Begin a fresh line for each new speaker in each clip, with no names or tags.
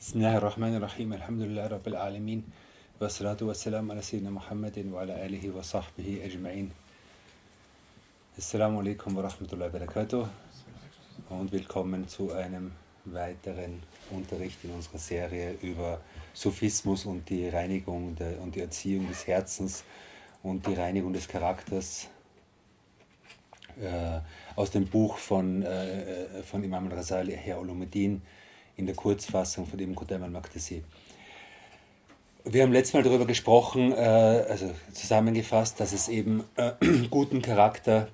بسم الله الرحمن الرحيم الحمد لله رب العالمين والصلاة والسلام على سيدنا محمد وعلى آله وصحبه أجمعين Assalamu alaikum wa rahmatullahi wa barakatuh und willkommen zu einem weiteren Unterricht in unserer Serie über Sophismus und die Reinigung der, und die Erziehung des Herzens und die Reinigung des Charakters äh, aus dem Buch von, äh, von Imam al-Rasali, Herr Ulumuddin, in der Kurzfassung von dem Qudam al-Maqdisi. Wir haben letztes Mal darüber gesprochen, äh, also zusammengefasst, dass es eben äh, guten Charakter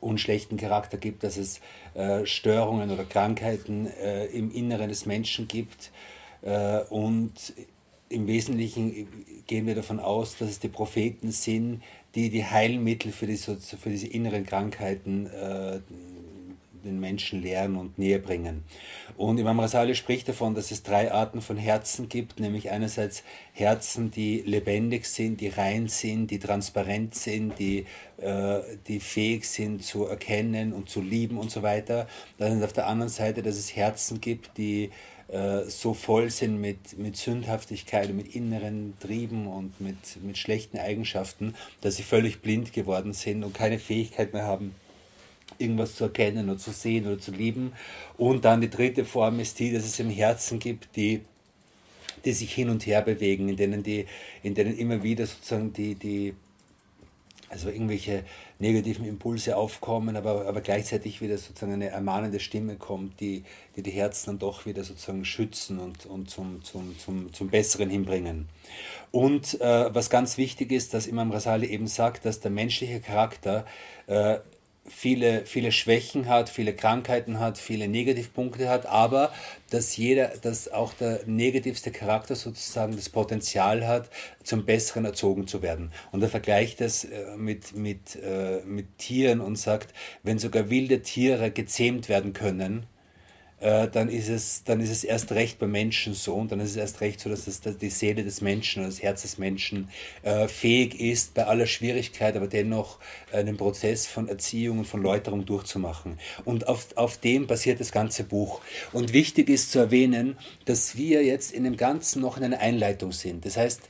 und schlechten Charakter gibt, dass es äh, Störungen oder Krankheiten im Inneren des Menschen gibt. Und im Wesentlichen gehen wir davon aus, dass es die Propheten sind, die die Heilmittel für, die, für diese inneren Krankheiten den Menschen lehren und näher bringen. Und Imam Rasali spricht davon, dass es drei Arten von Herzen gibt, nämlich einerseits Herzen, die lebendig sind, die rein sind, die transparent sind, die, äh, die fähig sind zu erkennen und zu lieben und so weiter. Dann auf der anderen Seite, dass es Herzen gibt, die äh, so voll sind mit, mit Sündhaftigkeit und mit inneren Trieben und mit, mit schlechten Eigenschaften, dass sie völlig blind geworden sind und keine Fähigkeit mehr haben, irgendwas zu erkennen oder zu sehen oder zu lieben. Und dann die dritte Form ist die, dass es im Herzen gibt, die, die sich hin und her bewegen, in denen, die, in denen immer wieder sozusagen die, die also irgendwelche negativen Impulse aufkommen, aber, aber gleichzeitig wieder sozusagen eine ermahnende Stimme kommt, die die, die Herzen dann doch wieder sozusagen schützen und, und zum, zum, zum, zum Besseren hinbringen. Und äh, was ganz wichtig ist, dass Imam Rasali eben sagt, dass der menschliche Charakter äh, viele, viele Schwächen hat, viele Krankheiten hat, viele Negativpunkte hat, aber dass jeder, dass auch der negativste Charakter sozusagen das Potenzial hat, zum Besseren erzogen zu werden. Und er vergleicht das äh, mit, mit, äh, mit Tieren und sagt, wenn sogar wilde Tiere gezähmt werden können, äh, dann, ist es, dann ist es erst recht beim Menschen so und dann ist es erst recht so, dass, es, dass die Seele des Menschen oder das Herz des Menschen äh, fähig ist, bei aller Schwierigkeit, aber dennoch einen Prozess von Erziehung und von Läuterung durchzumachen. Und auf, auf dem basiert das ganze Buch. Und wichtig ist zu erwähnen, dass wir jetzt in dem Ganzen noch in einer Einleitung sind. Das heißt,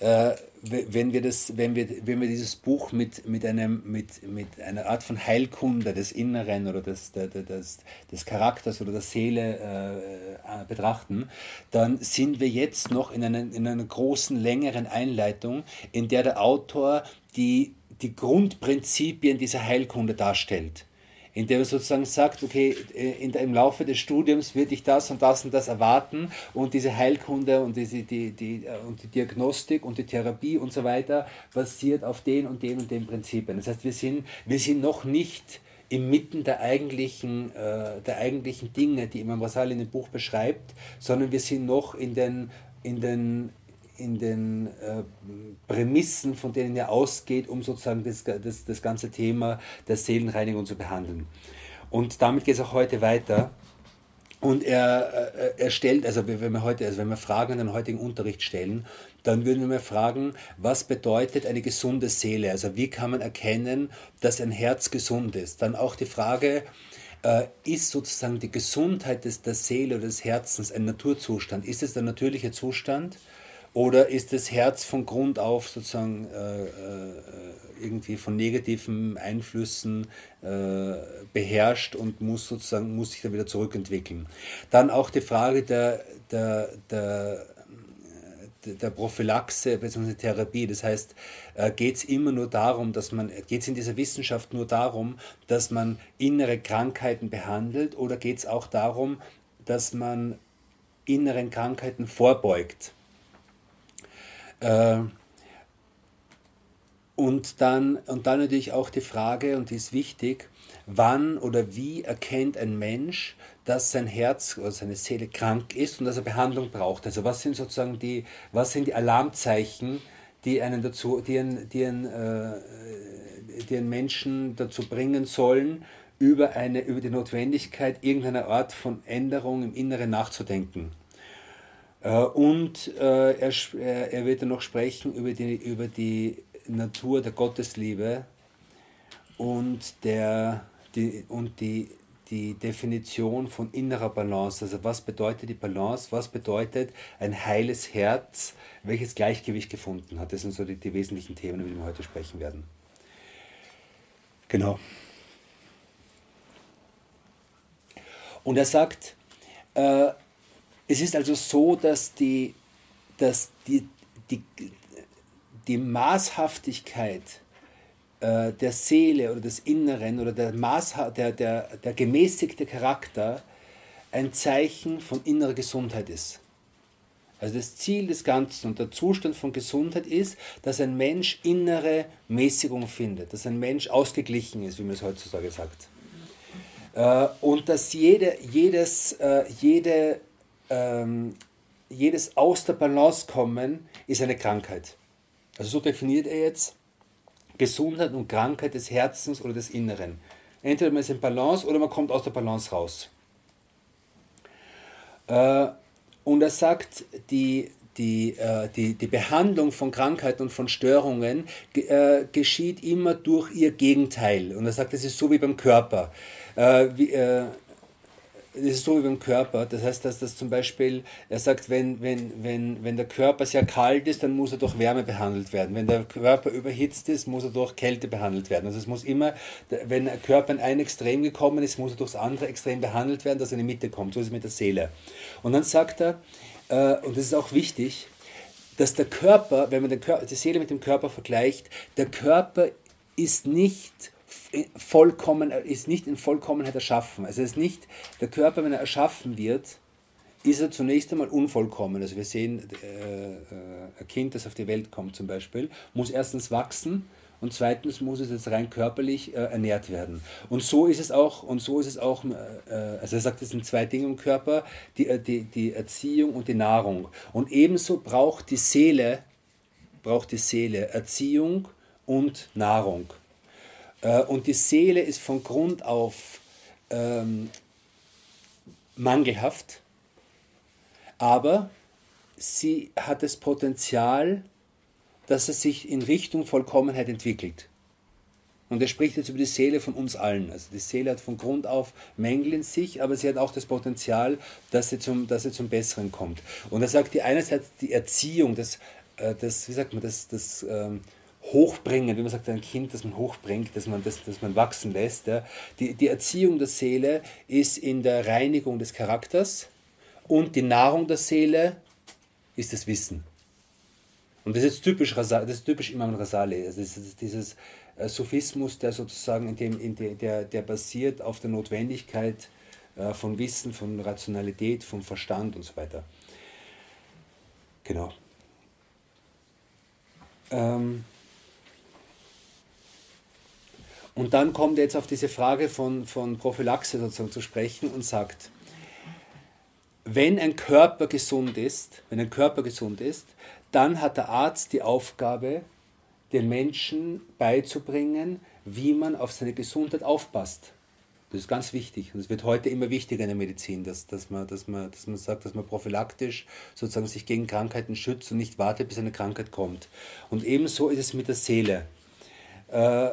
äh, wenn wir, das, wenn wir, wenn wir dieses Buch mit, mit, einem, mit, mit einer Art von Heilkunde des Inneren oder des, des, des Charakters oder der Seele äh, äh, betrachten, dann sind wir jetzt noch in einer, in einer großen, längeren Einleitung, in der der Autor die, die Grundprinzipien dieser Heilkunde darstellt in der er sozusagen sagt, okay, äh, in, im Laufe des Studiums wird ich das und das und das erwarten und diese Heilkunde und, diese, die, die, äh, und die Diagnostik und die Therapie und so weiter basiert auf den und den und den Prinzipien. Das heißt, wir sind, wir sind noch nicht inmitten der eigentlichen, äh, der eigentlichen Dinge, die Imam Rasali in dem Buch beschreibt, sondern wir sind noch in den, in den in den äh, Prämissen, von denen er ausgeht, um sozusagen das, das, das ganze Thema der Seelenreinigung zu behandeln. Und damit geht es auch heute weiter. Und er, äh, er stellt, also wenn wir heute, also wenn wir Fragen an den heutigen Unterricht stellen, dann würden wir fragen, was bedeutet eine gesunde Seele? Also wie kann man erkennen, dass ein Herz gesund ist? Dann auch die Frage, äh, ist sozusagen die Gesundheit des, der Seele oder des Herzens ein Naturzustand? Ist es der natürliche Zustand? Oder ist das Herz von Grund auf sozusagen äh, äh, irgendwie von negativen Einflüssen äh, beherrscht und muss sozusagen muss sich dann wieder zurückentwickeln? Dann auch die Frage der, der, der der Prophylaxe bzw. Therapie. Das heißt, äh, geht es immer nur darum, dass man, geht es in dieser Wissenschaft nur darum, dass man innere Krankheiten behandelt oder geht es auch darum, dass man inneren Krankheiten vorbeugt? Äh, und, dann, und dann natürlich auch die Frage, und die ist wichtig, wann oder wie erkennt ein Mensch, dass sein Herz oder seine Seele krank ist und dass er Behandlung braucht. Also was sind sozusagen die, was sind die Alarmzeichen, die einen dazu, die einen, die einen, äh, die einen Menschen dazu bringen sollen, über, eine, über die Notwendigkeit irgendeiner Art von Änderung im Inneren nachzudenken. Äh, und äh, er, er wird dann noch sprechen über die, über die Natur der Gottesliebe und, der, die, und die, die Definition von innerer Balance. Also was bedeutet die Balance? Was bedeutet ein heiles Herz, welches Gleichgewicht gefunden hat? Das sind so die, die wesentlichen Themen, über die wir heute sprechen werden. Genau. Und er sagt, äh, es ist also so, dass die, dass die, die, die Maßhaftigkeit äh, der Seele oder des Inneren oder der, Maß, der, der, der gemäßigte Charakter ein Zeichen von innerer Gesundheit ist. Also das Ziel des Ganzen und der Zustand von Gesundheit ist, dass ein Mensch innere Mäßigung findet, dass ein Mensch ausgeglichen ist, wie man es heutzutage sagt. Äh, und dass jede, jedes, äh, jede, ähm, jedes aus der Balance kommen ist eine Krankheit. Also so definiert er jetzt Gesundheit und Krankheit des Herzens oder des Inneren. Entweder man ist in Balance oder man kommt aus der Balance raus. Äh, und er sagt, die, die, äh, die, die Behandlung von Krankheiten und von Störungen äh, geschieht immer durch ihr Gegenteil. Und er sagt, das ist so wie beim Körper. Wie, das ist so wie beim Körper. Das heißt, dass das zum Beispiel, er sagt, wenn, wenn, wenn, wenn der Körper sehr kalt ist, dann muss er durch Wärme behandelt werden. Wenn der Körper überhitzt ist, muss er durch Kälte behandelt werden. Also es muss immer, wenn der Körper in ein Extrem gekommen ist, muss er durchs andere Extrem behandelt werden, dass er in die Mitte kommt. So ist es mit der Seele. Und dann sagt er, äh, und das ist auch wichtig, dass der Körper, wenn man den Körper, die Seele mit dem Körper vergleicht, der Körper ist nicht vollkommen, ist nicht in Vollkommenheit erschaffen. Also ist nicht, der Körper, wenn er erschaffen wird, ist er zunächst einmal unvollkommen. Also wir sehen, äh, äh, ein Kind, das auf die Welt kommt zum Beispiel, muss erstens wachsen und zweitens muss es jetzt rein körperlich äh, ernährt werden. Und so ist es auch, und so ist es auch, äh, also er sagt, es sind zwei Dinge im Körper, die, äh, die, die Erziehung und die Nahrung. Und ebenso braucht die Seele, braucht die Seele Erziehung und Nahrung. Äh, und die Seele ist von Grund auf ähm, mangelhaft, aber sie hat das Potenzial, dass es sich in Richtung Vollkommenheit entwickelt. Und er spricht jetzt über die Seele von uns allen. Also die Seele hat von Grund auf Mängel in sich, aber sie hat auch das Potenzial, dass sie zum, dass sie zum Besseren kommt. Und er sagt, die einerseits die Erziehung, das, äh, das wie sagt man, das, das ähm, hochbringen, wie man sagt, ein Kind, das man hochbringt, das man, das, das man wachsen lässt. Ja. Die, die Erziehung der Seele ist in der Reinigung des Charakters und die Nahrung der Seele ist das Wissen. Und das ist typisch, das ist typisch Imam Rasali. Also das ist dieses äh, Sophismus, der sozusagen in dem, in de, der, der basiert auf der Notwendigkeit äh, von Wissen, von Rationalität, vom Verstand und so weiter. Genau. Ähm, und dann kommt er jetzt auf diese Frage von, von Prophylaxe sozusagen zu sprechen und sagt, wenn ein Körper gesund ist, wenn ein Körper gesund ist, dann hat der Arzt die Aufgabe, den Menschen beizubringen, wie man auf seine Gesundheit aufpasst. Das ist ganz wichtig. Und es wird heute immer wichtiger in der Medizin, dass, dass, man, dass, man, dass man sagt, dass man prophylaktisch sozusagen sich gegen Krankheiten schützt und nicht wartet, bis eine Krankheit kommt. Und ebenso ist es mit der Seele. Äh,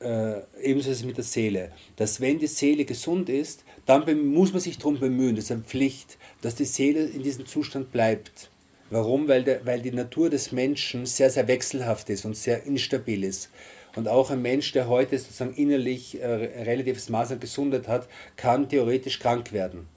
äh, ebenso ist es mit der Seele, dass wenn die Seele gesund ist, dann muss man sich darum bemühen, das ist eine Pflicht, dass die Seele in diesem Zustand bleibt. Warum? Weil, der, weil die Natur des Menschen sehr, sehr wechselhaft ist und sehr instabil ist. Und auch ein Mensch, der heute sozusagen innerlich äh, relatives Maß an Gesundheit hat, kann theoretisch krank werden.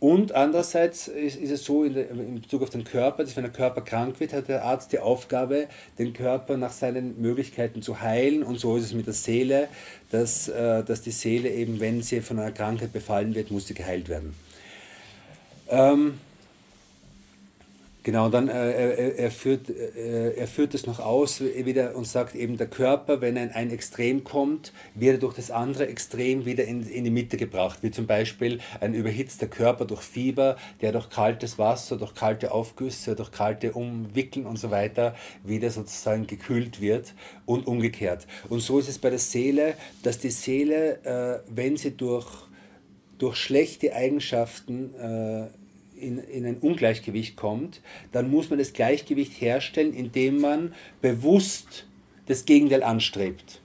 Und andererseits ist, ist es so in, in, Bezug auf den Körper, dass wenn der Körper krank wird, hat der Arzt die Aufgabe, den Körper nach seinen Möglichkeiten zu heilen. Und so ist es mit der Seele, dass, äh, dass die Seele eben, wenn sie von einer Krankheit befallen wird, muss sie geheilt werden. Ähm, Genau, dann äh, er, führt, äh, er führt es noch aus wieder und sagt eben, der Körper, wenn er in ein Extrem kommt, wird er durch das andere Extrem wieder in, in die Mitte gebracht. Wie zum Beispiel ein überhitzter Körper durch Fieber, der durch kaltes Wasser, durch kalte Aufgüsse, durch kalte Umwickeln und so weiter wieder sozusagen gekühlt wird und umgekehrt. Und so ist es bei der Seele, dass die Seele, äh, wenn sie durch, durch schlechte Eigenschaften äh, in, in ein Ungleichgewicht kommt, dann muss man das Gleichgewicht herstellen, indem man bewusst das Gegenteil anstrebt.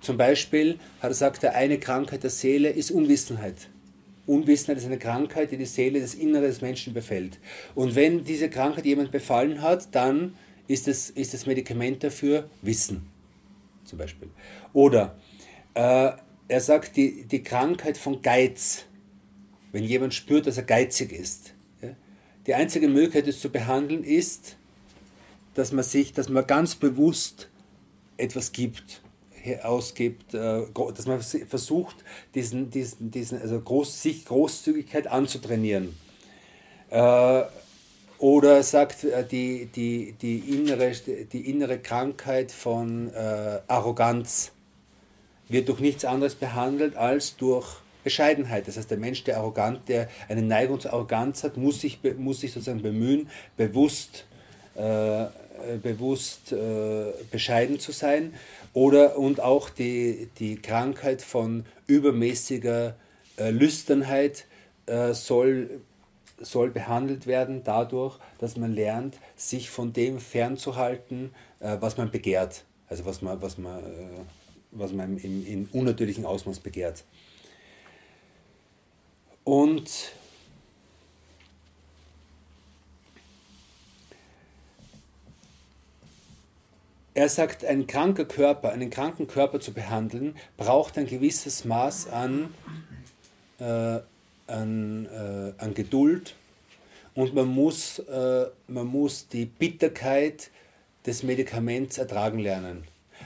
Zum Beispiel hat er gesagt, eine Krankheit der Seele ist Unwissenheit. Unwissenheit ist eine Krankheit, die die Seele, das Innere des Menschen befällt. Und wenn diese Krankheit jemand befallen hat, dann ist, es, ist das Medikament dafür Wissen, zum Beispiel. Oder äh, er sagt, die, die Krankheit von Geiz, wenn jemand spürt, dass er geizig ist. Die einzige Möglichkeit, es zu behandeln, ist, dass man sich, dass man ganz bewusst etwas gibt ausgibt, äh, dass man versucht, diesen, diesen, diesen, also Groß, sich Großzügigkeit anzutrainieren. Äh, oder sagt äh, die, die, die, innere, die innere Krankheit von Arroganz wird durch nichts anderes behandelt als durch Bescheidenheit. Das heißt, der Mensch, der arrogant, der eine Neigung zur Arroganz hat, muss sich, muss sich sozusagen bemühen, bewusst, äh, bewusst äh, bescheiden zu sein oder und auch die, die Krankheit von übermäßiger äh, Lüsternheit äh, soll, soll behandelt werden dadurch, dass man lernt, sich von dem fernzuhalten, äh, was man begehrt. Also was man, was man, äh, was man im, im unnatürlichen Ausmaß begehrt. Und Er sagt, ein kranker Körper, einen kranken Körper zu behandeln, braucht ein gewisses Maß an, äh, an, äh, an Geduld und man muss, äh, man muss die Bitterkeit des Medikaments ertragen lernen.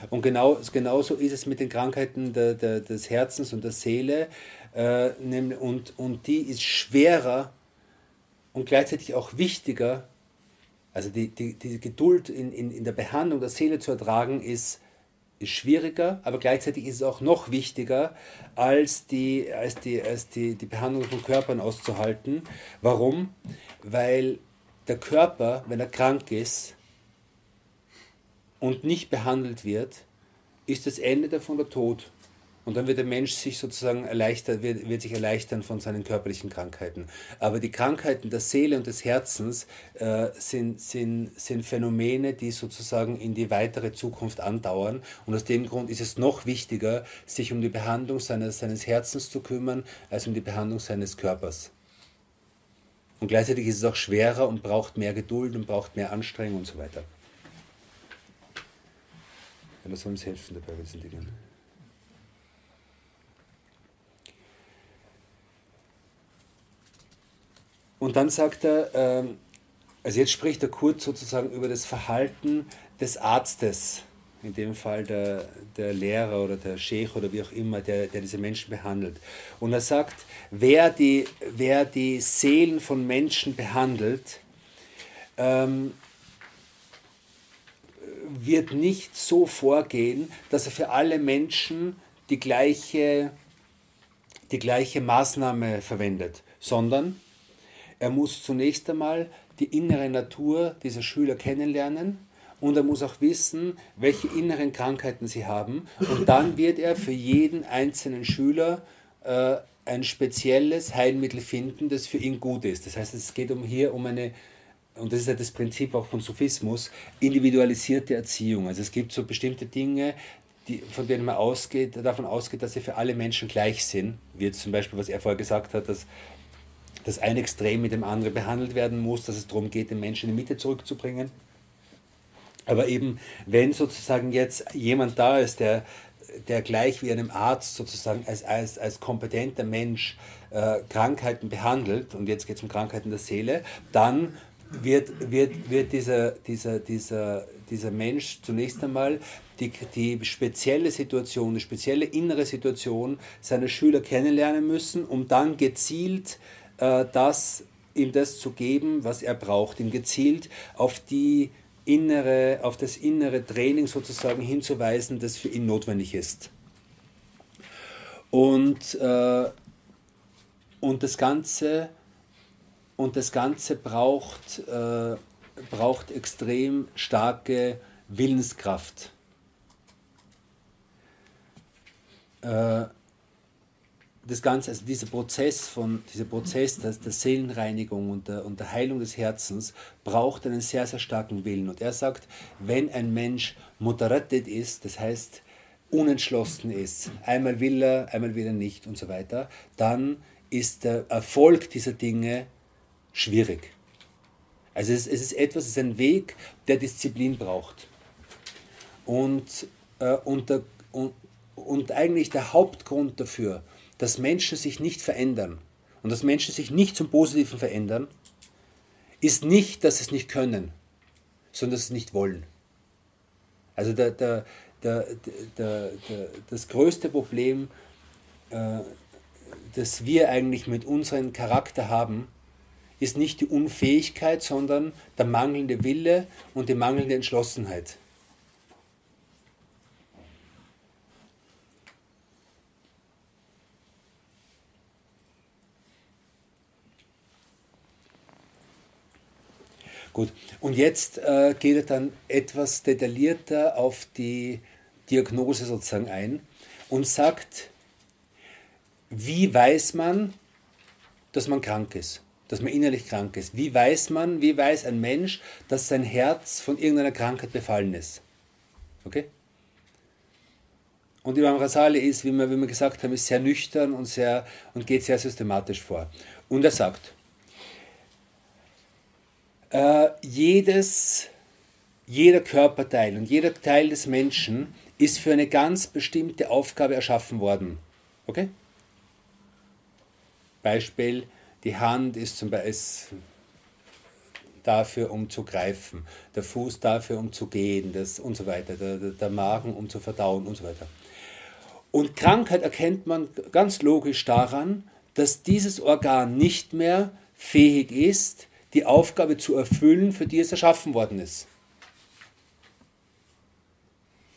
Und genau, genauso ist es mit den Krankheiten der, der, des Herzens und der Seele. Äh, und, und die ist schwerer und gleichzeitig auch wichtiger also die, die, die Geduld in, in, in der Behandlung der Seele zu ertragen ist, ist schwieriger, aber gleichzeitig ist es auch noch wichtiger, als die, als die, als die, die Behandlung von Körpern auszuhalten. Warum? Weil der Körper, wenn er krank ist und nicht behandelt wird, ist das Ende davon der Tod. Und dann wird der Mensch sich sozusagen erleichtern, wird, wird sich erleichtern von seinen körperlichen Krankheiten. Aber die Krankheiten der Seele und des Herzens äh, sind, sind, sind Phänomene, die sozusagen in die weitere Zukunft andauern. Und aus dem Grund ist es noch wichtiger, sich um die Behandlung seines, seines Herzens zu kümmern, als um die Behandlung seines Körpers. Und gleichzeitig ist es auch schwerer und braucht mehr Geduld und braucht mehr Anstrengung und so weiter. Das soll uns helfen dabei bei diesen Dingen. Und dann sagt er, ähm, also jetzt spricht er kurz sozusagen über das Verhalten des Arztes, in dem Fall der, der Lehrer oder der Sheikh oder wie auch immer, der, der diese Menschen behandelt. Und er sagt, wer die, wer die Seelen von Menschen behandelt, ähm, wird nicht so vorgehen, dass er für alle Menschen die gleiche, die gleiche Maßnahme verwendet, sondern er muss zunächst einmal die innere Natur dieser Schüler kennenlernen und er muss auch wissen, welche inneren Krankheiten sie haben. Und dann wird er für jeden einzelnen Schüler äh, ein spezielles Heilmittel finden, das für ihn gut ist. Das heißt, es geht um hier um eine, und das ist ja das Prinzip auch von Sophismus, individualisierte Erziehung. Also es gibt so bestimmte Dinge, die, von denen man ausgeht, davon ausgeht, dass sie für alle Menschen gleich sind. Wie jetzt zum Beispiel, was er vorher gesagt hat, dass dass ein Extrem mit dem anderen behandelt werden muss, dass es darum geht, den Menschen in die Mitte zurückzubringen. Aber eben, wenn sozusagen jetzt jemand da ist, der, der gleich wie einem Arzt sozusagen als, als, als kompetenter Mensch äh, Krankheiten behandelt, und jetzt geht es um Krankheiten der Seele, dann wird, wird, wird dieser, dieser, dieser, dieser Mensch zunächst einmal die, die spezielle Situation, die spezielle innere Situation seiner Schüler kennenlernen müssen, um dann gezielt äh, das, ihm das zu geben, was er braucht, ihm gezielt auf die innere, auf das innere Training sozusagen hinzuweisen, das für ihn notwendig ist. Und, äh, und das Ganze, und das Ganze braucht, äh, braucht extrem starke Willenskraft. Äh, das Ganze, also dieser Prozess von, dieser Prozess der, der Seelenreinigung und der, und der Heilung des Herzens braucht einen sehr, sehr starken Willen. Und er sagt, wenn ein Mensch mutarattet ist, das heißt, unentschlossen ist, einmal will er, einmal will er nicht und so weiter, dann ist der Erfolg dieser Dinge schwierig. Also es, es ist etwas, es ist ein Weg, der Disziplin braucht. Und, äh, und, der, und, und eigentlich der Hauptgrund dafür, dass Menschen sich nicht verändern und dass Menschen sich nicht zum Positiven verändern, ist nicht, dass sie es nicht können, sondern dass sie es nicht wollen. Also der, der, der, der, das größte Problem, äh, das wir eigentlich mit unserem Charakter haben, ist nicht die Unfähigkeit, sondern der mangelnde Wille und die mangelnde Entschlossenheit. Gut, und jetzt äh, geht er dann etwas detaillierter auf die Diagnose sozusagen ein und sagt, wie weiß man, dass man krank ist, dass man innerlich krank ist? Wie weiß man, wie weiß ein Mensch, dass sein Herz von irgendeiner Krankheit befallen ist? Okay? Und Imam Rasali ist, wie wir, wie wir gesagt haben, ist sehr nüchtern und, sehr, und geht sehr systematisch vor. Und er sagt, äh, jedes, jeder Körperteil und jeder Teil des Menschen ist für eine ganz bestimmte Aufgabe erschaffen worden. Okay? Beispiel, die Hand ist zum Beispiel dafür, um zu greifen, der Fuß dafür, um zu gehen das, und so weiter, der, der Magen, um zu verdauen und so weiter. Und Krankheit erkennt man ganz logisch daran, dass dieses Organ nicht mehr fähig ist, die Aufgabe zu erfüllen, für die es erschaffen worden ist.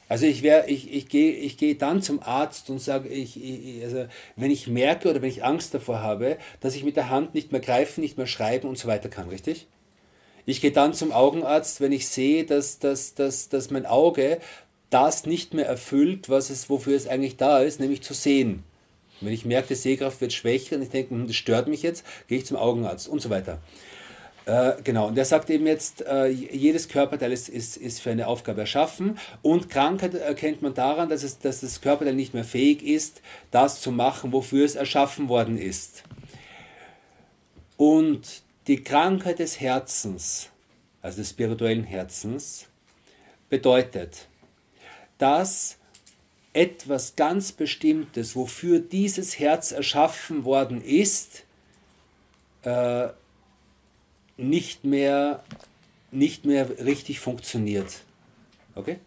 Also ich, ich, ich gehe ich geh dann zum Arzt und sage, ich, ich, also wenn ich merke oder wenn ich Angst davor habe, dass ich mit der Hand nicht mehr greifen, nicht mehr schreiben und so weiter kann, richtig? Ich gehe dann zum Augenarzt, wenn ich sehe, dass, dass, dass, dass mein Auge das nicht mehr erfüllt, was es, wofür es eigentlich da ist, nämlich zu sehen. Wenn ich merke, die Sehkraft wird schwächer und ich denke, hm, das stört mich jetzt, gehe ich zum Augenarzt und so weiter. Äh, genau, und er sagt eben jetzt, äh, jedes Körperteil ist, ist, ist für eine Aufgabe erschaffen und Krankheit erkennt man daran, dass, es, dass das Körperteil nicht mehr fähig ist, das zu machen, wofür es erschaffen worden ist. Und die Krankheit des Herzens, also des spirituellen Herzens, bedeutet, dass etwas ganz Bestimmtes, wofür dieses Herz erschaffen worden ist, äh, nicht mehr, nicht mehr richtig funktioniert. Okay?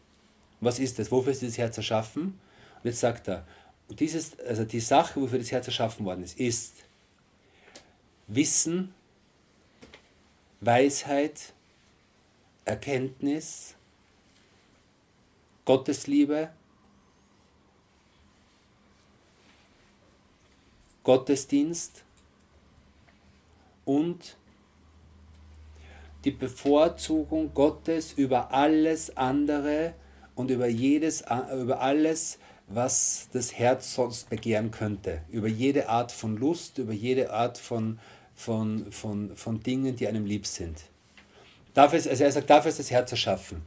Was ist das? Wofür ist dieses Herz erschaffen? Und jetzt sagt er, dieses, also die Sache, wofür das Herz erschaffen worden ist, ist Wissen, Weisheit, Erkenntnis, Gottesliebe, Gottesdienst und die Bevorzugung Gottes über alles andere und über, jedes, über alles, was das Herz sonst begehren könnte. Über jede Art von Lust, über jede Art von, von, von, von Dingen, die einem lieb sind. Dafür ist, also er sagt, dafür ist das Herz erschaffen.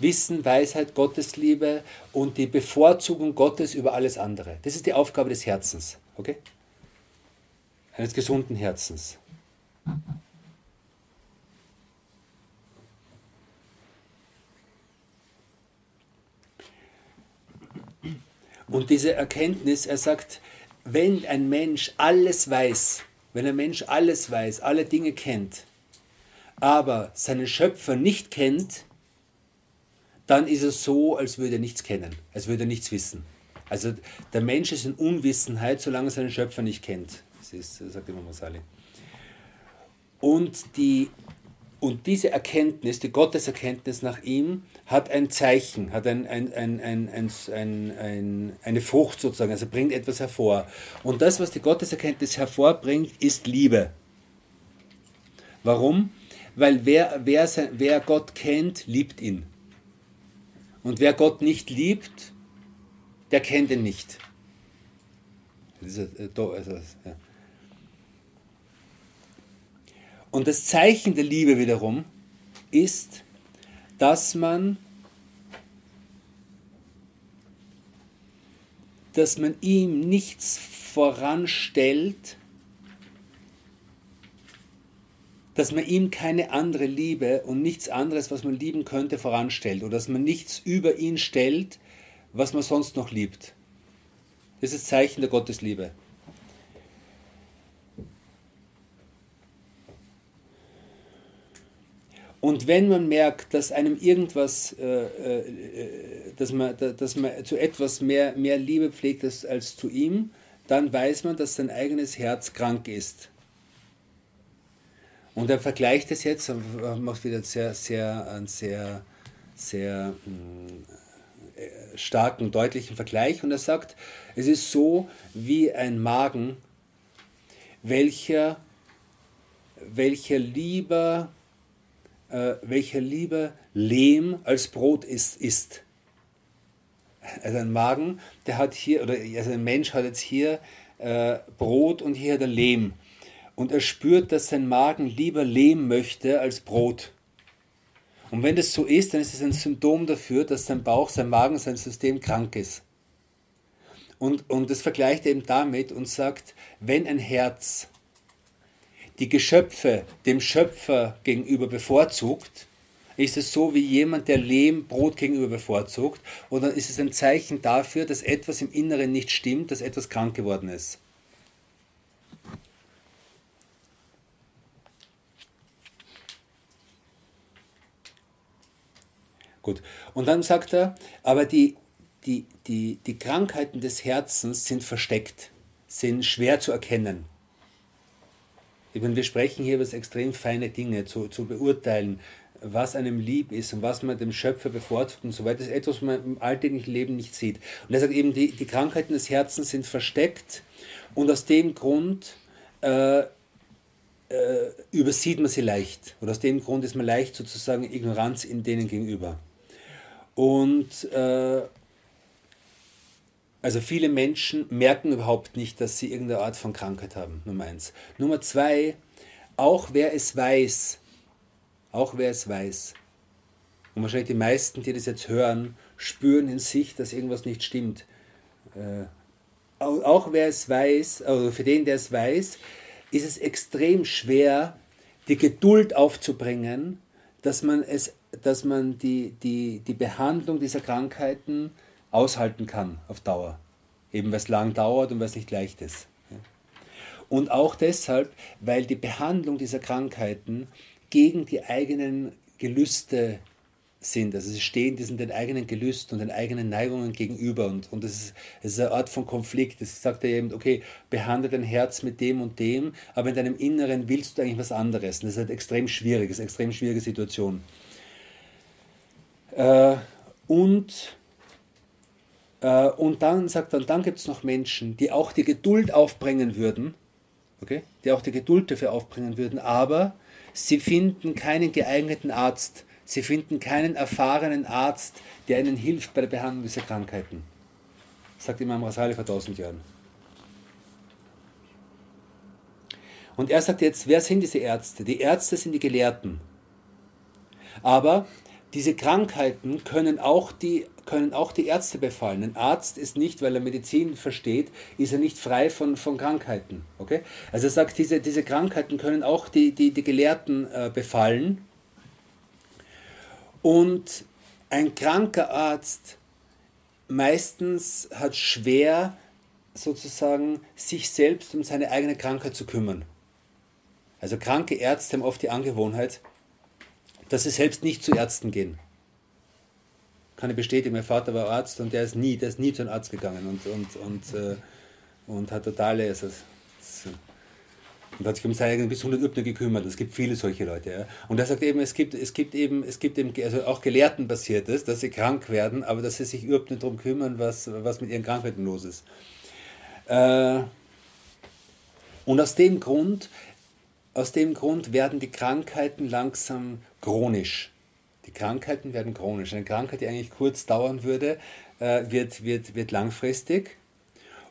Wissen, Weisheit, Gottesliebe und die Bevorzugung Gottes über alles andere. Das ist die Aufgabe des Herzens. Okay? Eines gesunden Herzens. Und diese Erkenntnis, er sagt, wenn ein Mensch alles weiß, wenn ein Mensch alles weiß, alle Dinge kennt, aber seinen Schöpfer nicht kennt, dann ist es so, als würde er nichts kennen, als würde er nichts wissen. Also der Mensch ist in Unwissenheit, solange er seinen Schöpfer nicht kennt. Das, ist, sagt immer Masali. Und die und diese Erkenntnis, die Gotteserkenntnis nach ihm, hat ein Zeichen, hat ein, ein, ein, ein, eine Frucht sozusagen, also bringt etwas hervor. Und das, was die Gotteserkenntnis hervorbringt, ist Liebe. Warum? Weil wer, wer, wer Gott kennt, liebt ihn. Und wer Gott nicht liebt, der kennt ihn nicht. Das ist, äh, also, ja. Und das Zeichen der Liebe wiederum ist, dass man dass man ihm nichts voranstellt, dass man ihm keine andere Liebe und nichts anderes, was man lieben könnte, voranstellt oder dass man nichts über ihn stellt, was man sonst noch liebt. Das ist Zeichen der Gottesliebe. Und wenn man merkt, dass einem irgendwas, äh, äh, dass, man, dass man zu etwas mehr, mehr Liebe pflegt als, als zu ihm, dann weiß man, dass sein eigenes Herz krank ist. Und er vergleicht es jetzt, macht wieder sehr, sehr, einen sehr, sehr äh, starken, deutlichen Vergleich. Und er sagt, es ist so wie ein Magen, welcher, welcher lieber äh, welcher lieber Lehm als Brot ist, ist. Also ein Magen, der hat hier, oder also ein Mensch hat jetzt hier äh, Brot und hier hat er Lehm. Und er spürt, dass sein Magen lieber Lehm möchte als Brot. Und wenn das so ist, dann ist es ein Symptom dafür, dass sein Bauch, sein Magen, sein System krank ist. Und, und das vergleicht er eben damit und sagt, wenn ein Herz die Geschöpfe dem Schöpfer gegenüber bevorzugt, ist es so wie jemand, der Lehm Brot gegenüber bevorzugt. Und dann ist es ein Zeichen dafür, dass etwas im Inneren nicht stimmt, dass etwas krank geworden ist. Gut. Und dann sagt er, aber die, die, die, die Krankheiten des Herzens sind versteckt, sind schwer zu erkennen. Ich meine, wir sprechen hier über extrem feine Dinge zu, zu beurteilen, was einem lieb ist und was man dem Schöpfer bevorzugt und so weiter. Das ist etwas, was man im alltäglichen Leben nicht sieht. Und er sagt eben, die, die Krankheiten des Herzens sind versteckt und aus dem Grund äh, äh, übersieht man sie leicht. Oder aus dem Grund ist man leicht sozusagen Ignoranz in denen gegenüber. Und äh, also viele Menschen merken überhaupt nicht, dass sie irgendeine Art von Krankheit haben, Nummer eins. Nummer zwei, auch wer es weiß, auch wer es weiß, und wahrscheinlich die meisten, die das jetzt hören, spüren in sich, dass irgendwas nicht stimmt. Äh, auch wer es weiß, also für den, der es weiß, ist es extrem schwer, die Geduld aufzubringen, dass man, es, dass man die, die, die Behandlung dieser Krankheiten aushalten kann auf Dauer. Eben weil es lang dauert und weil es nicht leicht ist. Und auch deshalb, weil die Behandlung dieser Krankheiten gegen die eigenen Gelüste sind. Also sie stehen diesen den eigenen Gelüsten und den eigenen Neigungen gegenüber und, und ist, ist eine Art von Konflikt. Das sagt er eben, okay, behandle dein Herz mit dem und dem, aber in deinem Inneren willst du eigentlich was anderes. Und das ist halt extrem schwierig, das ist eine extrem schwierige Situation. Äh, und und dann sagt er, dann gibt es noch Menschen, die auch die Geduld aufbringen würden, okay? die auch die Geduld dafür aufbringen würden, aber sie finden keinen geeigneten Arzt, sie finden keinen erfahrenen Arzt, der ihnen hilft bei der Behandlung dieser Krankheiten. sagt Imam Rasali vor tausend Jahren. Und er sagt jetzt, wer sind diese Ärzte? Die Ärzte sind die Gelehrten. Aber diese Krankheiten können auch die können auch die Ärzte befallen. Ein Arzt ist nicht, weil er Medizin versteht, ist er nicht frei von, von Krankheiten. Okay? Also er sagt, diese, diese Krankheiten können auch die, die, die Gelehrten äh, befallen. Und ein kranker Arzt meistens hat schwer, sozusagen, sich selbst um seine eigene Krankheit zu kümmern. Also kranke Ärzte haben oft die Angewohnheit, dass sie selbst nicht zu Ärzten gehen kann ich bestätigen, mein Vater war Arzt und der ist nie, der ist nie zu einem Arzt gegangen und, und, und, äh, und hat totale, also, und hat sich um seine bis 100 Übner gekümmert. Es gibt viele solche Leute. Ja. Und er sagt eben, es gibt, es gibt eben, es gibt eben, also auch Gelehrten passiert es, dass sie krank werden, aber dass sie sich überhaupt nicht darum kümmern, was, was mit ihren Krankheiten los ist. Äh, und aus dem Grund, aus dem Grund werden die Krankheiten langsam chronisch. Die Krankheiten werden chronisch. Eine Krankheit, die eigentlich kurz dauern würde, äh, wird, wird, wird langfristig.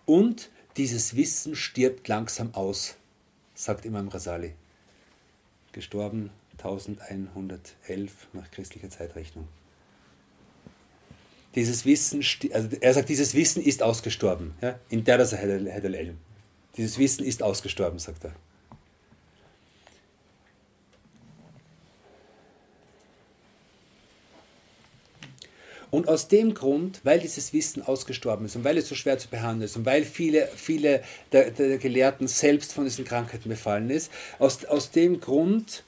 Und dieses Wissen stirbt langsam aus, sagt Imam Rasali. Gestorben 1111 nach christlicher Zeitrechnung. dieses Wissen, also er sagt, dieses Wissen ist ausgestorben. Ja? In der Hedel Dieses Wissen ist ausgestorben, sagt er. Und aus dem Grund, weil dieses Wissen ausgestorben ist und weil es so schwer zu behandeln ist und weil viele, viele der, der Gelehrten selbst von diesen Krankheiten befallen ist, aus, aus dem Grund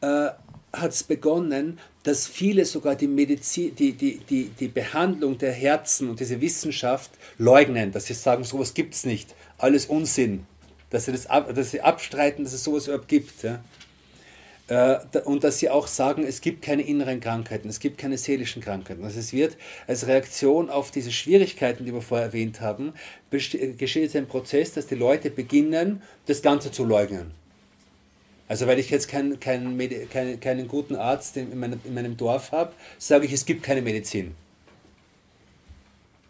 äh, hat es begonnen, dass viele sogar die, Medizin, die, die, die, die Behandlung der Herzen und diese Wissenschaft leugnen, dass sie sagen, sowas gibt es nicht, alles Unsinn, dass sie, das dass sie abstreiten, dass es sowas überhaupt gibt. Ja? Äh, und dass sie auch sagen, es gibt keine inneren Krankheiten, es gibt keine seelischen Krankheiten. Also es wird als Reaktion auf diese Schwierigkeiten, die wir vorher erwähnt haben, geschieht jetzt ein Prozess, dass die Leute beginnen, das Ganze zu leugnen. Also weil ich jetzt keinen kein, kein, keinen guten Arzt in meinem, in meinem Dorf habe, sage ich, es gibt keine Medizin.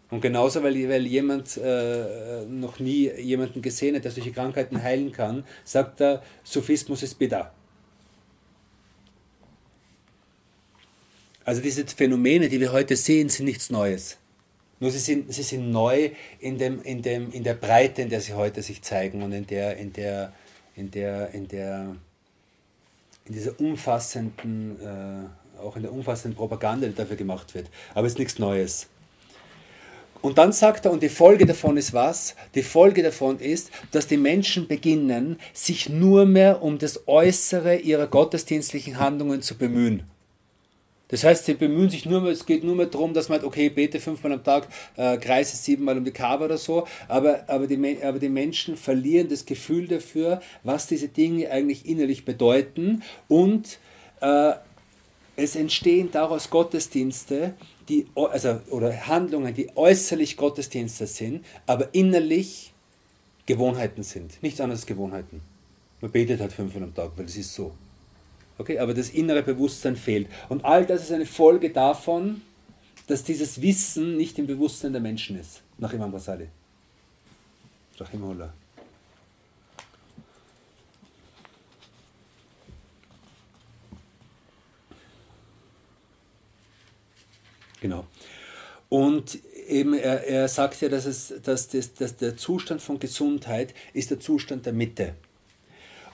Und genauso, weil, weil jemand äh, noch nie jemanden gesehen hat, der solche Krankheiten heilen kann, sagt er, Sophismus ist bitter. Also diese Phänomene, die wir heute sehen, sind nichts Neues. Nur sie sind, sie sind neu in, dem, in, dem, in der Breite, in der sie heute sich zeigen und in der, in der, in der, in der, in dieser umfassenden, äh, auch in der umfassenden Propaganda, die dafür gemacht wird. Aber es ist nichts Neues. Und dann sagt er, und die Folge davon ist was? Die Folge davon ist, dass die Menschen beginnen, sich nur mehr um das Äußere ihrer gottesdienstlichen Handlungen zu bemühen. Das heißt, sie bemühen sich nur es geht nur mehr darum, dass man, okay, bete fünfmal am Tag, äh, kreise siebenmal um die Kabe oder so, aber, aber, die, aber die Menschen verlieren das Gefühl dafür, was diese Dinge eigentlich innerlich bedeuten und äh, es entstehen daraus Gottesdienste, die, also, oder Handlungen, die äußerlich Gottesdienste sind, aber innerlich Gewohnheiten sind. Nichts anderes als Gewohnheiten. Man betet halt fünfmal am Tag, weil es ist so. Okay, aber das innere Bewusstsein fehlt. Und all das ist eine Folge davon, dass dieses Wissen nicht im Bewusstsein der Menschen ist. Nach Imam Rasali. Rahimullah. Genau. Und eben, er, er sagt ja, dass, es, dass, das, dass der Zustand von Gesundheit ist der Zustand der Mitte.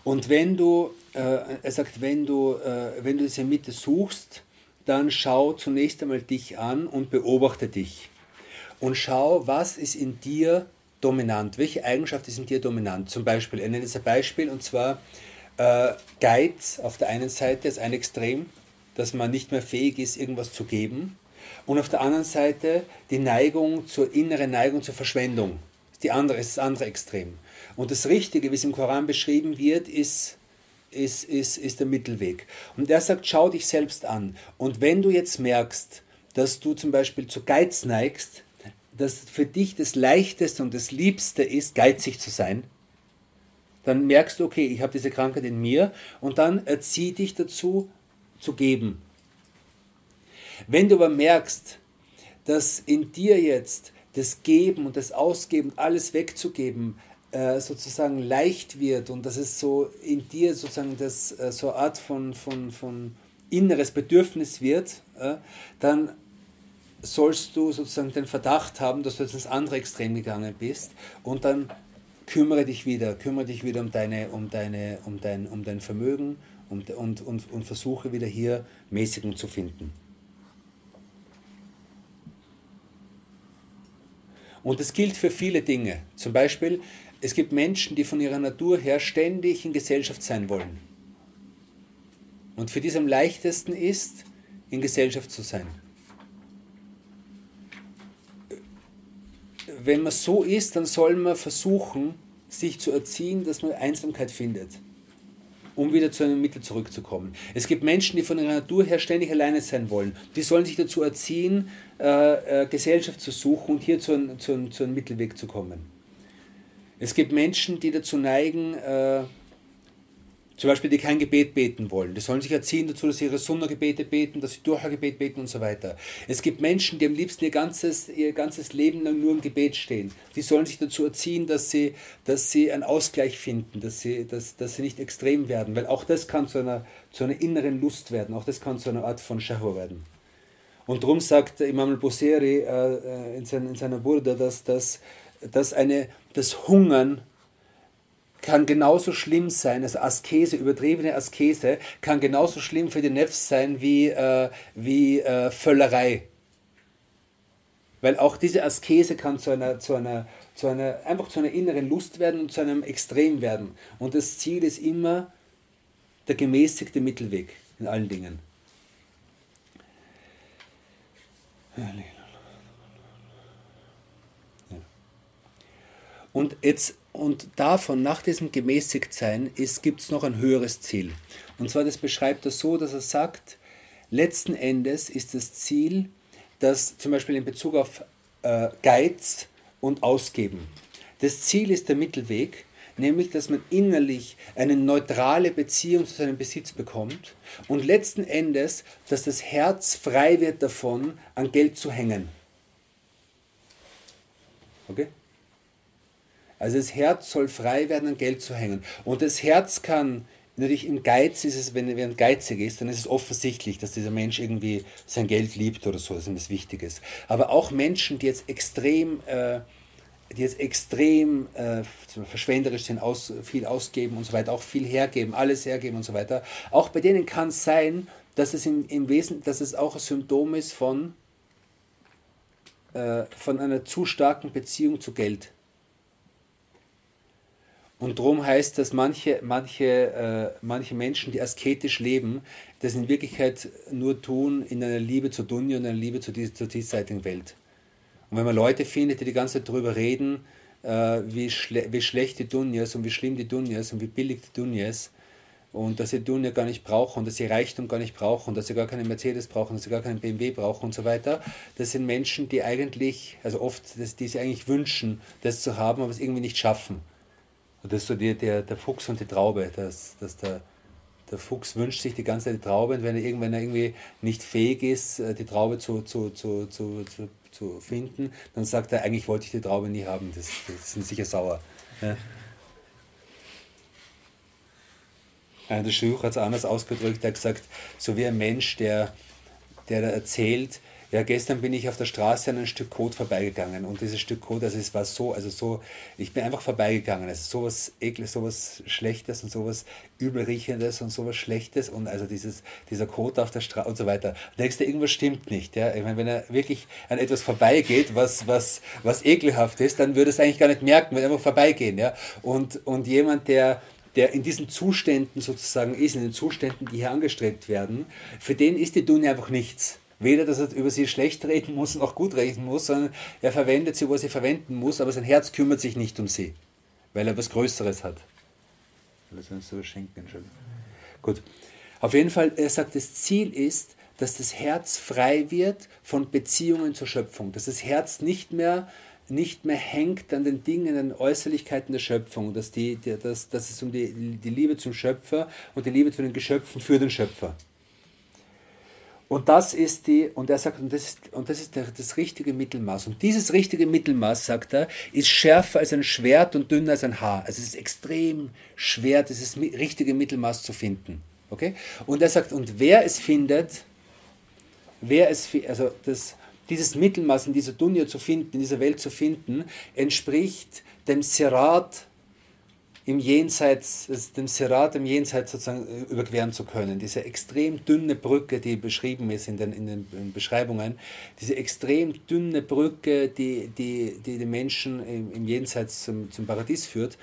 Und wenn du, äh, er sagt, wenn du, äh, wenn du diese Mitte suchst, dann schau zunächst einmal dich an und beobachte dich. Und schau, was ist in dir dominant, welche Eigenschaft ist in dir dominant. Zum Beispiel, er nennt jetzt ein Beispiel, und zwar äh, Geiz auf der einen Seite ist ein Extrem, dass man nicht mehr fähig ist, irgendwas zu geben. Und auf der anderen Seite die Neigung zur inneren Neigung zur Verschwendung. Die andere ist das andere Extrem. Und das Richtige, wie es im Koran beschrieben wird, ist, ist, ist, ist der Mittelweg. Und er sagt, schau dich selbst an. Und wenn du jetzt merkst, dass du zum Beispiel zu Geiz neigst, dass für dich das Leichteste und das Liebste ist, geizig zu sein, dann merkst du, okay, ich habe diese Krankheit in mir und dann erzieh dich dazu, zu geben. Wenn du aber merkst, dass in dir jetzt das Geben und das Ausgeben, alles wegzugeben, äh, sozusagen leicht wird und dass es so in dir sozusagen das, äh, so eine Art von, von, von inneres Bedürfnis wird, äh, dann sollst du sozusagen den Verdacht haben, dass du jetzt ins andere Extrem gegangen bist und dann kümmere dich wieder, kümmere dich wieder um, deine, um, deine, um, dein, um dein Vermögen und, und, und, und versuche wieder hier Mäßigung zu finden. Und das gilt für viele Dinge. Zum Beispiel, es gibt Menschen, die von ihrer Natur her ständig in Gesellschaft sein wollen. Und für die es am leichtesten ist, in Gesellschaft zu sein. Wenn man so ist, dann soll man versuchen, sich zu erziehen, dass man Einsamkeit findet, um wieder zu einem Mittel zurückzukommen. Es gibt Menschen, die von ihrer Natur her ständig alleine sein wollen. Die sollen sich dazu erziehen, äh, äh, Gesellschaft zu suchen und hier zu, zu, zu einem Mittelweg zu kommen. Es gibt Menschen, die dazu neigen, äh, zum Beispiel, die kein Gebet beten wollen. Die sollen sich erziehen dazu, dass sie ihre Sunna-Gebete beten, dass sie Durcha-Gebet beten und so weiter. Es gibt Menschen, die am liebsten ihr ganzes, ihr ganzes Leben lang nur im Gebet stehen. Die sollen sich dazu erziehen, dass sie, dass sie einen Ausgleich finden, dass sie, dass, dass sie nicht extrem werden, weil auch das kann zu einer, zu einer inneren Lust werden, auch das kann zu einer Art von Shahur werden. Und darum sagt Imam al-Busiri äh, in, sein, in, seiner Burda, dass, dass, dass eine, das Hungern kann genauso schlimm sein, also Askese, übertriebene Askese, kann genauso schlimm für die Nefs sein wie, äh, wie äh, Völlerei. Weil auch diese Askese kann zu einer, zu einer, zu einer, einfach zu einer inneren Lust werden und zu einem Extrem werden. Und das Ziel ist immer der gemäßigte Mittelweg in allen Dingen. Und jetzt und davon, nach diesem Gemäßigtsein, gibt es noch ein höheres Ziel. Und zwar, das beschreibt er so, dass er sagt, letzten Endes ist das Ziel, dass zum Beispiel in Bezug auf äh, Geiz und Ausgeben, das Ziel ist der Mittelweg, nämlich dass man innerlich eine neutrale Beziehung zu seinem Besitz bekommt und letzten Endes, dass das Herz frei wird davon, an Geld zu hängen. Okay? Also das Herz soll frei werden, an Geld zu hängen. Und das Herz kann, natürlich im Geiz ist es, wenn er geizig ist, dann ist es offensichtlich, dass dieser Mensch irgendwie sein Geld liebt oder so, das ist das Wichtiges. Aber auch Menschen, die jetzt extrem, äh, die jetzt extrem äh, verschwenderisch sind, aus, viel ausgeben und so weiter, auch viel hergeben, alles hergeben und so weiter, auch bei denen kann es sein, dass es im, im Wesen, dass es auch ein Symptom ist von, äh, von einer zu starken Beziehung zu Geld. Und darum heißt das, manche, manche, äh, manche Menschen, die asketisch leben, das in Wirklichkeit nur tun in einer Liebe zur Dunja und einer Liebe zur, zur diesseitigen Welt. Und wenn man Leute findet, die die ganze Zeit darüber reden, äh, wie, schle wie schlecht die Dunja ist und wie schlimm die Dunja ist und wie billig die Dunja ist, und dass sie Dunja gar nicht brauchen dass sie Reichtum gar nicht brauchen dass sie gar keinen Mercedes brauchen, dass sie gar keinen BMW brauchen und so weiter. Das sind Menschen, die eigentlich, also oft, die sie eigentlich wünschen, das zu haben, aber es irgendwie nicht schaffen. Und das ist so die, der, der Fuchs und die Traube, dass, dass der, der Fuchs wünscht sich die ganze Zeit die Traube und wenn er, irgendwann irgendwie nicht fähig ist, äh, die Traube zu, zu, zu, zu, zu, zu finden, dann sagt er, eigentlich wollte ich die Traube nie haben, das, das sind sicher sauer. Ja. Der Schluch hat es anders ausgedrückt, er hat gesagt, so wie ein Mensch, der, der erzählt, ja, gestern bin ich auf der Straße an ein Stück Kot vorbeigegangen und dieses Stück Kot, also es war so, also so, ich bin einfach vorbeigegangen. Also sowas ekles, sowas Schlechtes und sowas Übelriechendes und sowas Schlechtes und also dieses, dieser Kot auf der Straße und so weiter. Denkst du, irgendwas stimmt nicht. Ja? Ich meine, wenn er wirklich an etwas vorbeigeht, was, was, was ekelhaft ist, dann würde es eigentlich gar nicht merken, wenn einfach vorbeigehen. Ja? Und, und jemand, der der in diesen Zuständen sozusagen ist, in den Zuständen, die hier angestrebt werden, für den ist die Dunja einfach nichts. Weder, dass er über sie schlecht reden muss noch gut reden muss, sondern er verwendet sie, wo er sie verwenden muss, aber sein Herz kümmert sich nicht um sie, weil er was Größeres hat. Das uns so schenken, Gut. Auf jeden Fall, er sagt, das Ziel ist, dass das Herz frei wird von Beziehungen zur Schöpfung, dass das Herz nicht mehr nicht mehr hängt an den Dingen, an den Äußerlichkeiten der Schöpfung, dass, die, dass, dass es um die, die Liebe zum Schöpfer und die Liebe zu den Geschöpfen für den Schöpfer und das ist die, und er sagt, und das ist, und das, ist der, das richtige Mittelmaß. Und dieses richtige Mittelmaß, sagt er, ist schärfer als ein Schwert und dünner als ein Haar. Also es ist extrem schwer, dieses richtige Mittelmaß zu finden. Okay? Und er sagt, und wer es findet, wer es, also das, dieses Mittelmaß in dieser Dunja zu finden, in dieser Welt zu finden, entspricht dem Serat im Jenseits, dem Serat im Jenseits sozusagen äh, überqueren zu können. Diese extrem dünne Brücke, die beschrieben ist in den, in den Beschreibungen, diese extrem dünne Brücke, die die, die, die Menschen im, im Jenseits zum, zum Paradies führt.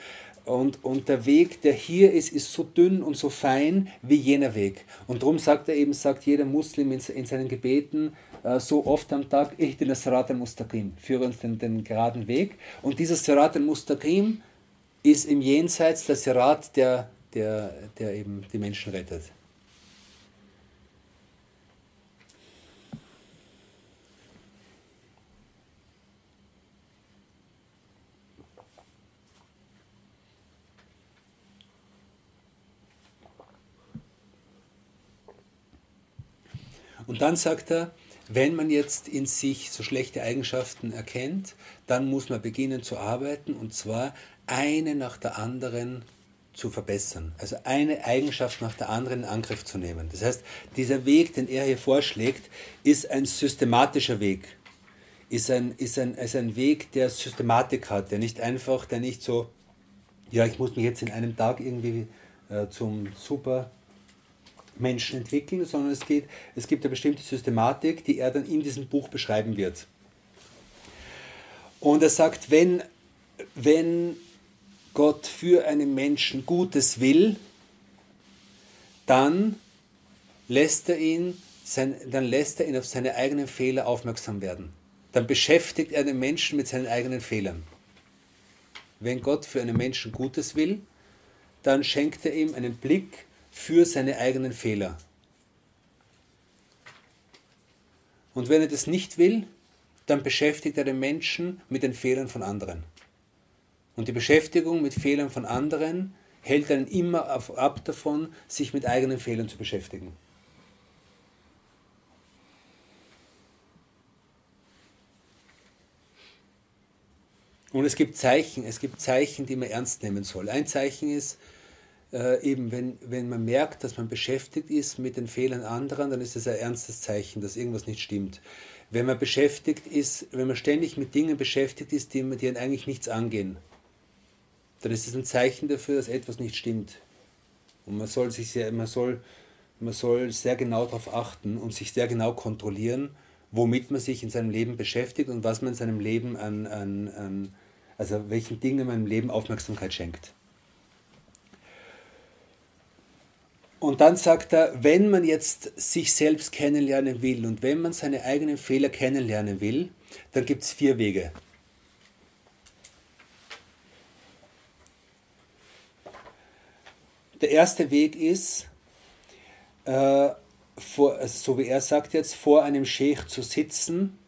Und, und der Weg, der hier ist, ist so dünn und so fein wie jener Weg. Und darum sagt er eben, sagt jeder Muslim in, in seinen Gebeten äh, so oft am Tag, ich das Sirat al-Mustaqim, führe uns den, den geraden Weg. Und dieses Sirat al-Mustaqim, ist im Jenseits der Sirat, der, der, der eben die Menschen rettet. Und dann sagt er, wenn man jetzt in sich so schlechte Eigenschaften erkennt, dann muss man beginnen zu arbeiten und zwar eine nach der anderen zu verbessern. Also eine Eigenschaft nach der anderen in Angriff zu nehmen. Das heißt, dieser Weg, den er hier vorschlägt, ist ein systematischer Weg. Ist ein, ist ein, ist ein Weg, der Systematik hat, der nicht einfach, der nicht so, ja, ich muss mich jetzt in einem Tag irgendwie äh, zum super Menschen entwickeln, sondern es, geht, es gibt eine bestimmte Systematik, die er dann in diesem Buch beschreiben wird. Und er sagt, wenn, wenn Gott für einen Menschen Gutes will, dann lässt er ihn, sein, dann lässt er ihn auf seine eigenen Fehler aufmerksam werden. Dann beschäftigt er den Menschen mit seinen eigenen Fehlern. Wenn Gott für einen Menschen Gutes will, dann schenkt er ihm einen Blick für seine eigenen Fehler. Und wenn er das nicht will, dann beschäftigt er den Menschen mit den Fehlern von anderen. Und die Beschäftigung mit Fehlern von anderen hält einen immer ab davon, sich mit eigenen Fehlern zu beschäftigen. Und es gibt Zeichen, es gibt Zeichen, die man ernst nehmen soll. Ein Zeichen ist äh, eben, wenn, wenn man merkt, dass man beschäftigt ist mit den Fehlern anderen, dann ist das ein ernstes Zeichen, dass irgendwas nicht stimmt. Wenn man beschäftigt ist, wenn man ständig mit Dingen beschäftigt ist, die, die einen eigentlich nichts angehen, dann ist es ein Zeichen dafür, dass etwas nicht stimmt. Und man soll sich sehr, man soll, man soll sehr genau darauf achten und sich sehr genau kontrollieren, womit man sich in seinem Leben beschäftigt und was man in seinem Leben an, an, an also welchen Dingen man im Leben Aufmerksamkeit schenkt. Und dann sagt er, wenn man jetzt sich selbst kennenlernen will und wenn man seine eigenen Fehler kennenlernen will, dann gibt es vier Wege. Der erste Weg ist, äh, vor, also so wie er sagt jetzt, vor einem Sheikh zu sitzen,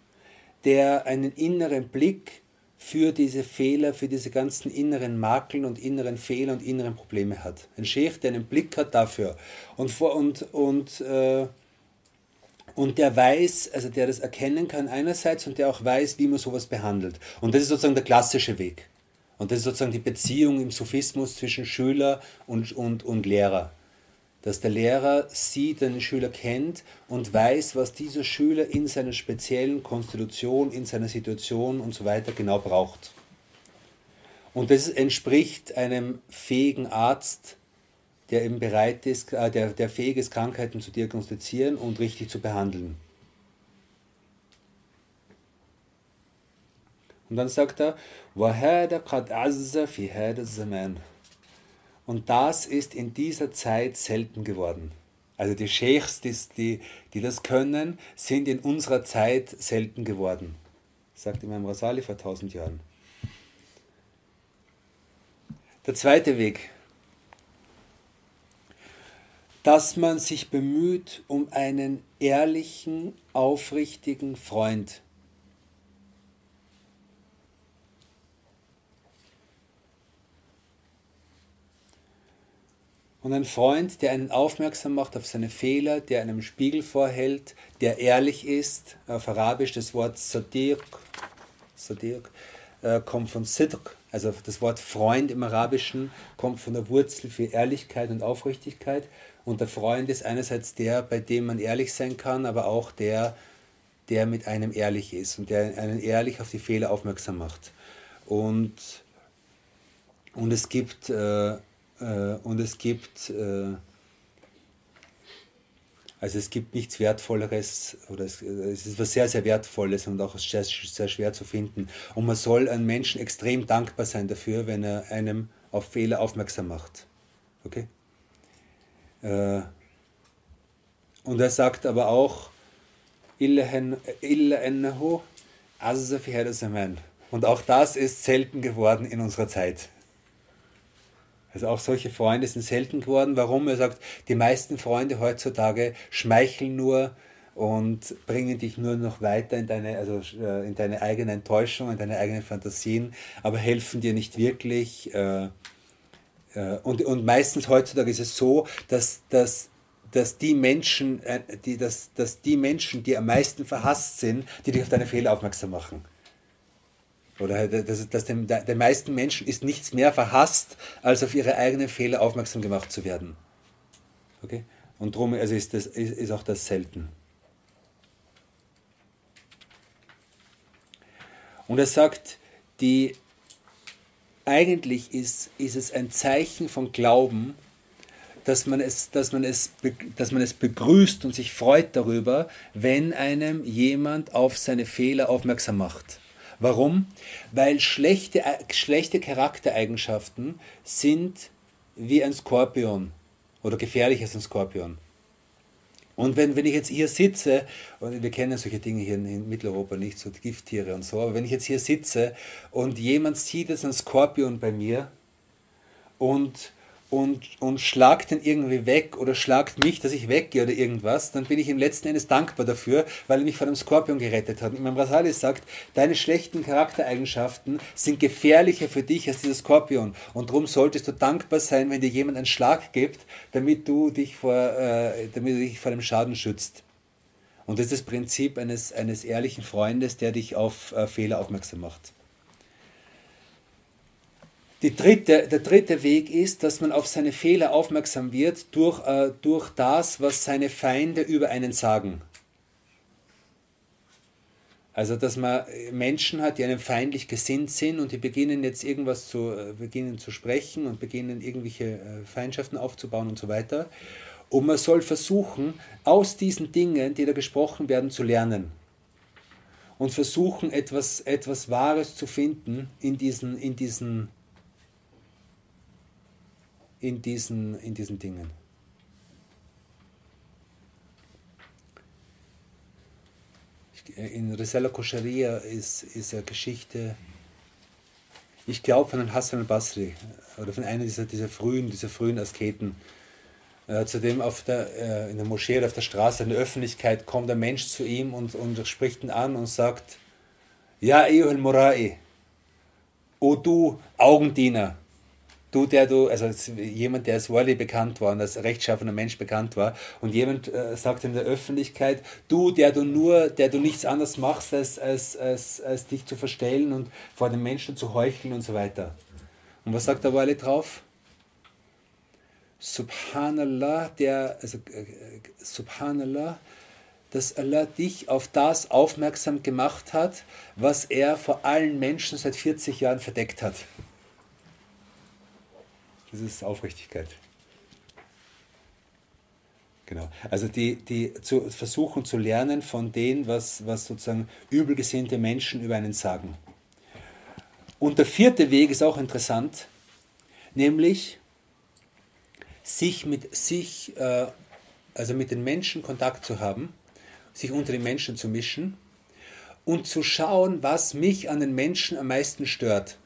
der einen inneren Blick für diese Fehler, für diese ganzen inneren Makeln und inneren Fehler und inneren Probleme hat. Ein Sheikh, der einen Blick hat dafür und, vor, und, und, äh, und der weiß, also der das erkennen kann einerseits und der auch weiß, wie man sowas behandelt. Und das ist sozusagen der klassische Weg. Und das ist sozusagen die Beziehung im Sophismus zwischen Schüler und, und, und Lehrer. Dass der Lehrer sieht, den Schüler kennt und weiß, was dieser Schüler in seiner speziellen Konstitution, in seiner Situation und so weiter genau braucht. Und das entspricht einem fähigen Arzt, der eben bereit ist, äh, der, der fähig ist, Krankheiten zu diagnostizieren und richtig zu behandeln. Und dann sagt er, und das ist in dieser Zeit selten geworden. Also die Sheikhs, die, die das können, sind in unserer Zeit selten geworden, sagt Imam Rasali vor tausend Jahren. Der zweite Weg, dass man sich bemüht um einen ehrlichen, aufrichtigen Freund Und ein Freund, der einen aufmerksam macht auf seine Fehler, der einem Spiegel vorhält, der ehrlich ist, auf Arabisch das Wort Sadiq, Sadiq äh, kommt von Sidq, also das Wort Freund im Arabischen kommt von der Wurzel für Ehrlichkeit und Aufrichtigkeit. Und der Freund ist einerseits der, bei dem man ehrlich sein kann, aber auch der, der mit einem ehrlich ist und der einen ehrlich auf die Fehler aufmerksam macht. Und, und es gibt äh, äh, und es gibt, äh, also es gibt nichts Wertvolleres oder es, es ist was sehr, sehr Wertvolles und auch sehr, sehr schwer zu finden. Und man soll einem Menschen extrem dankbar sein dafür, wenn er einem auf Fehler aufmerksam macht. Okay? Äh, und er sagt aber auch, und auch das ist selten geworden in unserer Zeit. Also auch solche Freunde sind selten geworden. Warum? Er sagt, die meisten Freunde heutzutage schmeicheln nur und bringen dich nur noch weiter in deine, also äh, in deine eigene Enttäuschung, in deine eigenen Fantasien, aber helfen dir nicht wirklich. Äh, äh, und, und meistens heutzutage ist es so, dass, dass, dass, die Menschen, die, dass, dass die Menschen, die am meisten verhasst sind, die dich auf deine Fehler aufmerksam machen. Oder dass, dass dem, den meisten Menschen ist nichts mehr verhasst, als auf ihre eigenen Fehler aufmerksam gemacht zu werden. Okay? Und darum also ist, das, ist, ist auch das selten. Und er sagt, die, eigentlich ist, ist es ein Zeichen von Glauben, dass man, es, dass, man es, dass man es begrüßt und sich freut darüber, wenn einem jemand auf seine Fehler aufmerksam macht. Warum? Weil schlechte, schlechte Charaktereigenschaften sind wie ein Skorpion oder gefährlich als ein Skorpion. Und wenn, wenn ich jetzt hier sitze, und wir kennen solche Dinge hier in Mitteleuropa nicht, so Gifttiere und so, aber wenn ich jetzt hier sitze und jemand sieht jetzt einen Skorpion bei mir und und, und schlagt den irgendwie weg oder schlagt mich, dass ich weggehe oder irgendwas, dann bin ich ihm letzten Endes dankbar dafür, weil er mich vor einem Skorpion gerettet hat. Und Imam Rasali sagt, deine schlechten Charaktereigenschaften sind gefährlicher für dich als dieser Skorpion. Und darum solltest du dankbar sein, wenn dir jemand einen Schlag gibt, damit du dich vor, äh, damit du dich vor dem Schaden schützt. Und das ist das Prinzip eines, eines ehrlichen Freundes, der dich auf äh, Fehler aufmerksam macht. Dritte, der dritte Weg ist, dass man auf seine Fehler aufmerksam wird durch, äh, durch das, was seine Feinde über einen sagen. Also, dass man Menschen hat, die einem feindlich gesinnt sind und die beginnen jetzt irgendwas zu, äh, beginnen zu sprechen und beginnen irgendwelche äh, Feindschaften aufzubauen und so weiter. Und man soll versuchen, aus diesen Dingen, die da gesprochen werden, zu lernen. Und versuchen, etwas, etwas Wahres zu finden in diesen, in diesen in diesen, in diesen Dingen. In Risala Kosharia ist, ist eine Geschichte, ich glaube von Hassan al-Basri oder von einem dieser, dieser, frühen, dieser frühen Asketen, äh, zu dem auf der, äh, in der Moschee oder auf der Straße in der Öffentlichkeit kommt ein Mensch zu ihm und, und spricht ihn an und sagt, Ja, Eohel Morai, o du Augendiener, du, der du, also jemand, der als Wally bekannt war und als rechtschaffener Mensch bekannt war, und jemand äh, sagt in der Öffentlichkeit, du, der du nur, der du nichts anderes machst, als, als, als, als dich zu verstellen und vor den Menschen zu heucheln und so weiter. Und was sagt der Wally drauf? Subhanallah, der, also äh, Subhanallah, dass Allah dich auf das aufmerksam gemacht hat, was er vor allen Menschen seit 40 Jahren verdeckt hat. Das ist Aufrichtigkeit. Genau. Also die, die zu versuchen zu lernen von dem, was, was sozusagen übelgesinnte Menschen über einen sagen. Und der vierte Weg ist auch interessant, nämlich sich mit sich, äh, also mit den Menschen Kontakt zu haben, sich unter den Menschen zu mischen und zu schauen, was mich an den Menschen am meisten stört.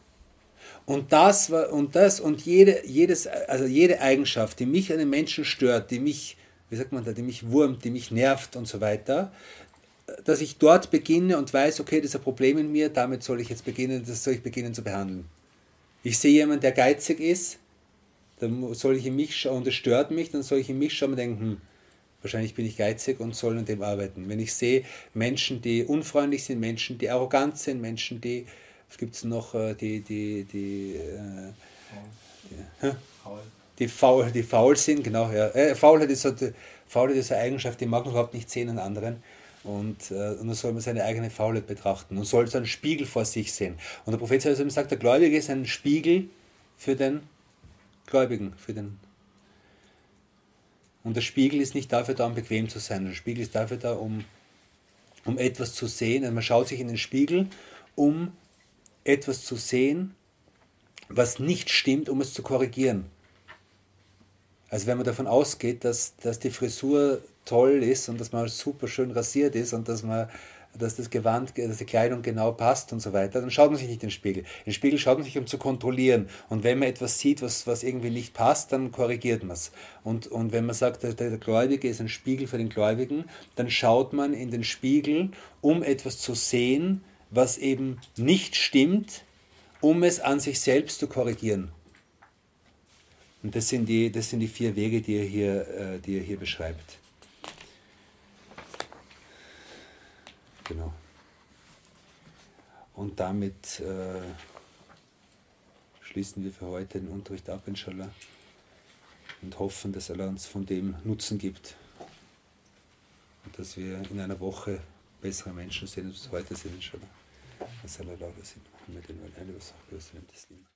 Und das und das und jede, jedes, also jede Eigenschaft, die mich an den Menschen stört, die mich, wie sagt man da, die mich wurmt, die mich nervt und so weiter, dass ich dort beginne und weiß, okay, das ist ein Problem in mir, damit soll ich jetzt beginnen, das soll ich beginnen zu behandeln. Ich sehe jemanden, der geizig ist, dann soll ich in mich schauen, und es stört mich, dann soll ich in mich schauen und denken, hm, wahrscheinlich bin ich geizig und soll an dem arbeiten. Wenn ich sehe Menschen, die unfreundlich sind, Menschen, die arrogant sind, Menschen, die was gibt es noch? Äh, die, die, die, äh, die, die, faul, die faul sind, genau. Ja. Äh, Faulheit, ist so, Faulheit ist eine Eigenschaft, die mag man überhaupt nicht sehen an anderen. Und, äh, und dann soll man seine eigene Faulheit betrachten und soll so einen Spiegel vor sich sehen. Und der Prophet sagt, der Gläubige ist ein Spiegel für den Gläubigen, für den und der Spiegel ist nicht dafür da, um bequem zu sein. Der Spiegel ist dafür da, um, um etwas zu sehen. Also man schaut sich in den Spiegel, um etwas zu sehen, was nicht stimmt, um es zu korrigieren. Also wenn man davon ausgeht, dass, dass die Frisur toll ist und dass man super schön rasiert ist und dass man dass das Gewand, dass die Kleidung genau passt und so weiter, dann schaut man sich nicht in den Spiegel. In den Spiegel schaut man sich, um zu kontrollieren. Und wenn man etwas sieht, was, was irgendwie nicht passt, dann korrigiert man es. Und, und wenn man sagt, der, der Gläubige ist ein Spiegel für den Gläubigen, dann schaut man in den Spiegel, um etwas zu sehen, was eben nicht stimmt, um es an sich selbst zu korrigieren. Und das sind die, das sind die vier Wege, die er hier, äh, die er hier beschreibt. Genau. Und damit äh, schließen wir für heute den Unterricht ab, inshallah, und hoffen, dass er uns von dem Nutzen gibt und dass wir in einer Woche bessere Menschen sehen, als wir heute sind, inshallah. Ve sallallahu aleyhi ve sellem Muhammedin ve aleyhi ve sahbihi ve sellem teslimen.